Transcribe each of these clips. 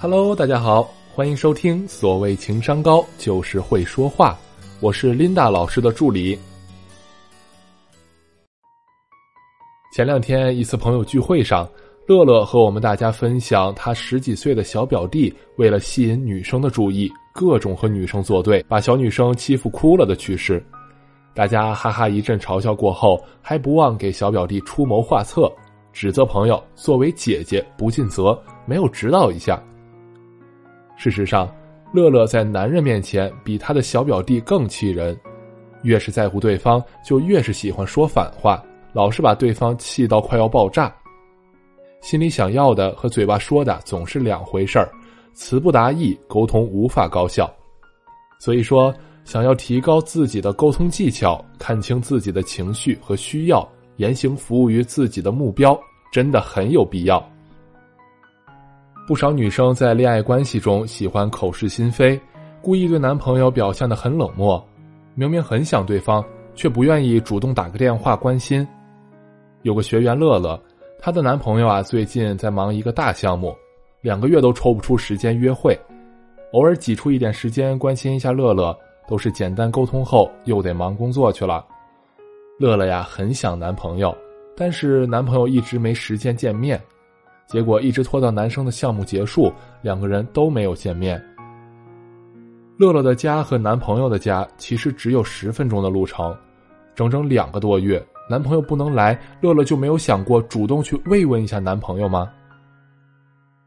Hello，大家好，欢迎收听。所谓情商高，就是会说话。我是琳达老师的助理。前两天一次朋友聚会上，乐乐和我们大家分享他十几岁的小表弟为了吸引女生的注意，各种和女生作对，把小女生欺负哭了的趣事。大家哈哈一阵嘲笑过后，还不忘给小表弟出谋划策，指责朋友作为姐姐不尽责，没有指导一下。事实上，乐乐在男人面前比他的小表弟更气人，越是在乎对方，就越是喜欢说反话，老是把对方气到快要爆炸。心里想要的和嘴巴说的总是两回事儿，词不达意，沟通无法高效。所以说。想要提高自己的沟通技巧，看清自己的情绪和需要，言行服务于自己的目标，真的很有必要。不少女生在恋爱关系中喜欢口是心非，故意对男朋友表现的很冷漠，明明很想对方，却不愿意主动打个电话关心。有个学员乐乐，她的男朋友啊最近在忙一个大项目，两个月都抽不出时间约会，偶尔挤出一点时间关心一下乐乐。都是简单沟通后又得忙工作去了。乐乐呀，很想男朋友，但是男朋友一直没时间见面，结果一直拖到男生的项目结束，两个人都没有见面。乐乐的家和男朋友的家其实只有十分钟的路程，整整两个多月，男朋友不能来，乐乐就没有想过主动去慰问一下男朋友吗？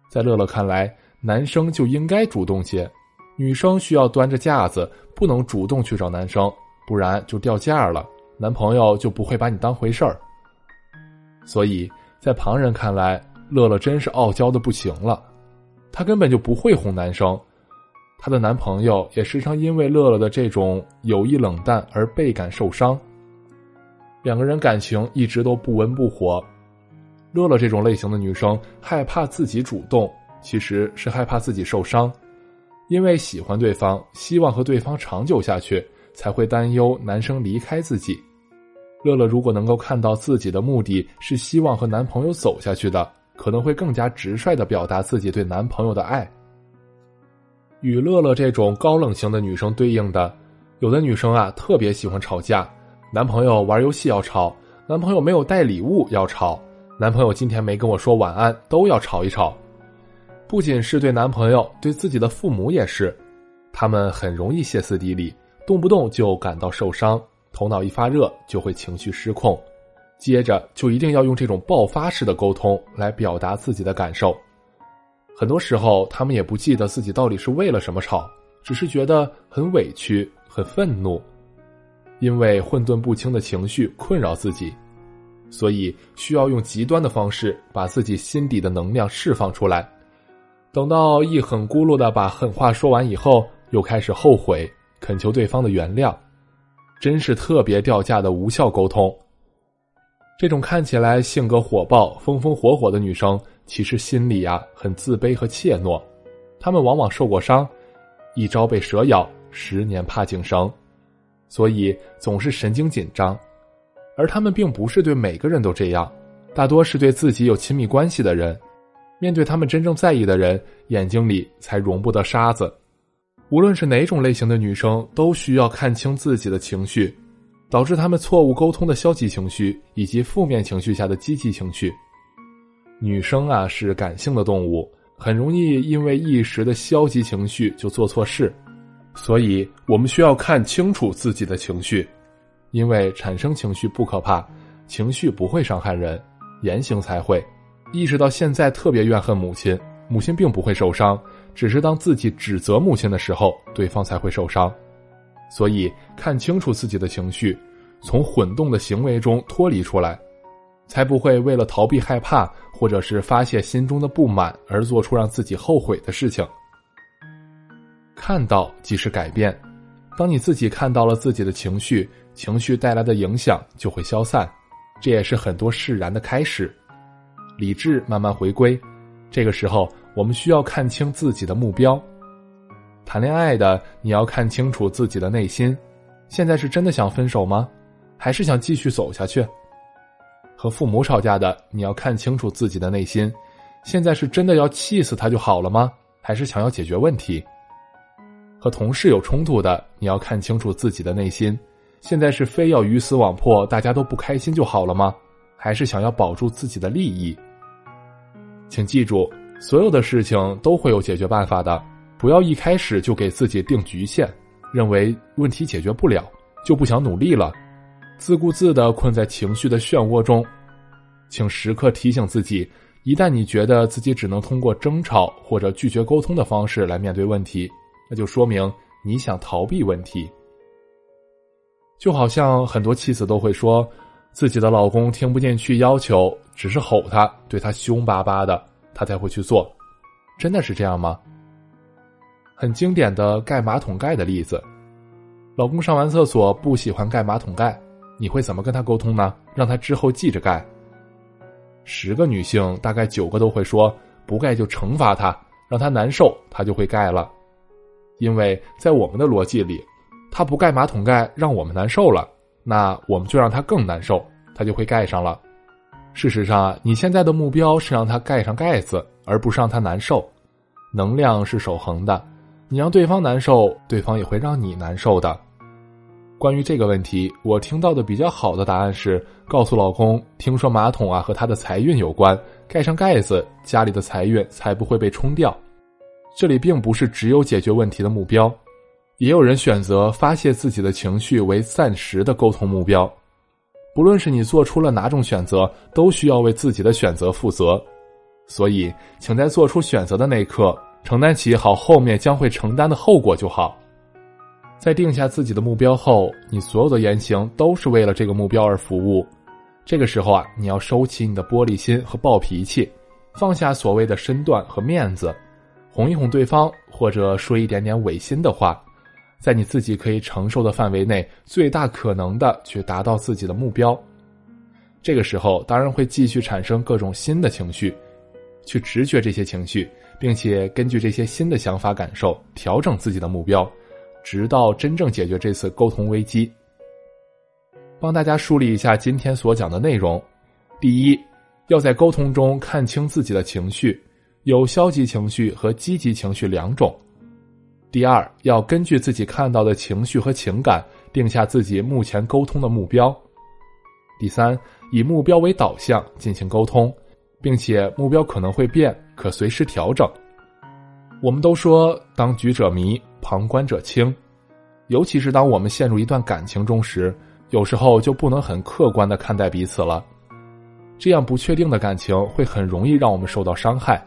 在乐乐看来，男生就应该主动些。女生需要端着架子，不能主动去找男生，不然就掉价了，男朋友就不会把你当回事儿。所以在旁人看来，乐乐真是傲娇的不行了，她根本就不会哄男生，她的男朋友也时常因为乐乐的这种有意冷淡而倍感受伤，两个人感情一直都不温不火。乐乐这种类型的女生害怕自己主动，其实是害怕自己受伤。因为喜欢对方，希望和对方长久下去，才会担忧男生离开自己。乐乐如果能够看到自己的目的是希望和男朋友走下去的，可能会更加直率的表达自己对男朋友的爱。与乐乐这种高冷型的女生对应的，有的女生啊特别喜欢吵架，男朋友玩游戏要吵，男朋友没有带礼物要吵，男朋友今天没跟我说晚安都要吵一吵。不仅是对男朋友，对自己的父母也是，他们很容易歇斯底里，动不动就感到受伤，头脑一发热就会情绪失控，接着就一定要用这种爆发式的沟通来表达自己的感受。很多时候，他们也不记得自己到底是为了什么吵，只是觉得很委屈、很愤怒，因为混沌不清的情绪困扰自己，所以需要用极端的方式把自己心底的能量释放出来。等到一狠咕噜的把狠话说完以后，又开始后悔，恳求对方的原谅，真是特别掉价的无效沟通。这种看起来性格火爆、风风火火的女生，其实心里呀很自卑和怯懦。她们往往受过伤，一朝被蛇咬，十年怕井绳，所以总是神经紧张。而她们并不是对每个人都这样，大多是对自己有亲密关系的人。面对他们真正在意的人，眼睛里才容不得沙子。无论是哪种类型的女生，都需要看清自己的情绪，导致他们错误沟通的消极情绪，以及负面情绪下的积极情绪。女生啊是感性的动物，很容易因为一时的消极情绪就做错事，所以我们需要看清楚自己的情绪，因为产生情绪不可怕，情绪不会伤害人，言行才会。意识到现在特别怨恨母亲，母亲并不会受伤，只是当自己指责母亲的时候，对方才会受伤。所以看清楚自己的情绪，从混动的行为中脱离出来，才不会为了逃避害怕或者是发泄心中的不满而做出让自己后悔的事情。看到即是改变，当你自己看到了自己的情绪，情绪带来的影响就会消散，这也是很多释然的开始。理智慢慢回归，这个时候我们需要看清自己的目标。谈恋爱的你要看清楚自己的内心，现在是真的想分手吗？还是想继续走下去？和父母吵架的你要看清楚自己的内心，现在是真的要气死他就好了吗？还是想要解决问题？和同事有冲突的，你要看清楚自己的内心。现在是非要鱼死网破，大家都不开心就好了吗？还是想要保住自己的利益？请记住，所有的事情都会有解决办法的。不要一开始就给自己定局限，认为问题解决不了就不想努力了，自顾自的困在情绪的漩涡中。请时刻提醒自己，一旦你觉得自己只能通过争吵或者拒绝沟通的方式来面对问题，那就说明你想逃避问题。就好像很多妻子都会说，自己的老公听不进去要求，只是吼他，对他凶巴巴的，他才会去做。真的是这样吗？很经典的盖马桶盖的例子，老公上完厕所不喜欢盖马桶盖，你会怎么跟他沟通呢？让他之后记着盖。十个女性大概九个都会说不盖就惩罚他，让他难受，他就会盖了。因为在我们的逻辑里。他不盖马桶盖，让我们难受了，那我们就让他更难受，他就会盖上了。事实上，你现在的目标是让他盖上盖子，而不是让他难受。能量是守恒的，你让对方难受，对方也会让你难受的。关于这个问题，我听到的比较好的答案是：告诉老公，听说马桶啊和他的财运有关，盖上盖子，家里的财运才不会被冲掉。这里并不是只有解决问题的目标。也有人选择发泄自己的情绪为暂时的沟通目标，不论是你做出了哪种选择，都需要为自己的选择负责。所以，请在做出选择的那一刻，承担起好后面将会承担的后果就好。在定下自己的目标后，你所有的言行都是为了这个目标而服务。这个时候啊，你要收起你的玻璃心和暴脾气，放下所谓的身段和面子，哄一哄对方，或者说一点点违心的话。在你自己可以承受的范围内，最大可能的去达到自己的目标。这个时候，当然会继续产生各种新的情绪，去直觉这些情绪，并且根据这些新的想法感受调整自己的目标，直到真正解决这次沟通危机。帮大家梳理一下今天所讲的内容：第一，要在沟通中看清自己的情绪，有消极情绪和积极情绪两种。第二，要根据自己看到的情绪和情感，定下自己目前沟通的目标。第三，以目标为导向进行沟通，并且目标可能会变，可随时调整。我们都说“当局者迷，旁观者清”，尤其是当我们陷入一段感情中时，有时候就不能很客观的看待彼此了。这样不确定的感情会很容易让我们受到伤害。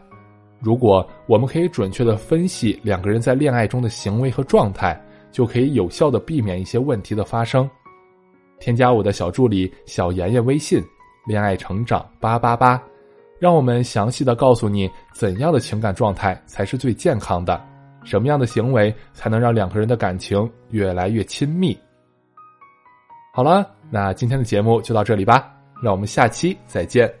如果我们可以准确的分析两个人在恋爱中的行为和状态，就可以有效的避免一些问题的发生。添加我的小助理小妍妍微信“恋爱成长八八八”，让我们详细的告诉你怎样的情感状态才是最健康的，什么样的行为才能让两个人的感情越来越亲密。好了，那今天的节目就到这里吧，让我们下期再见。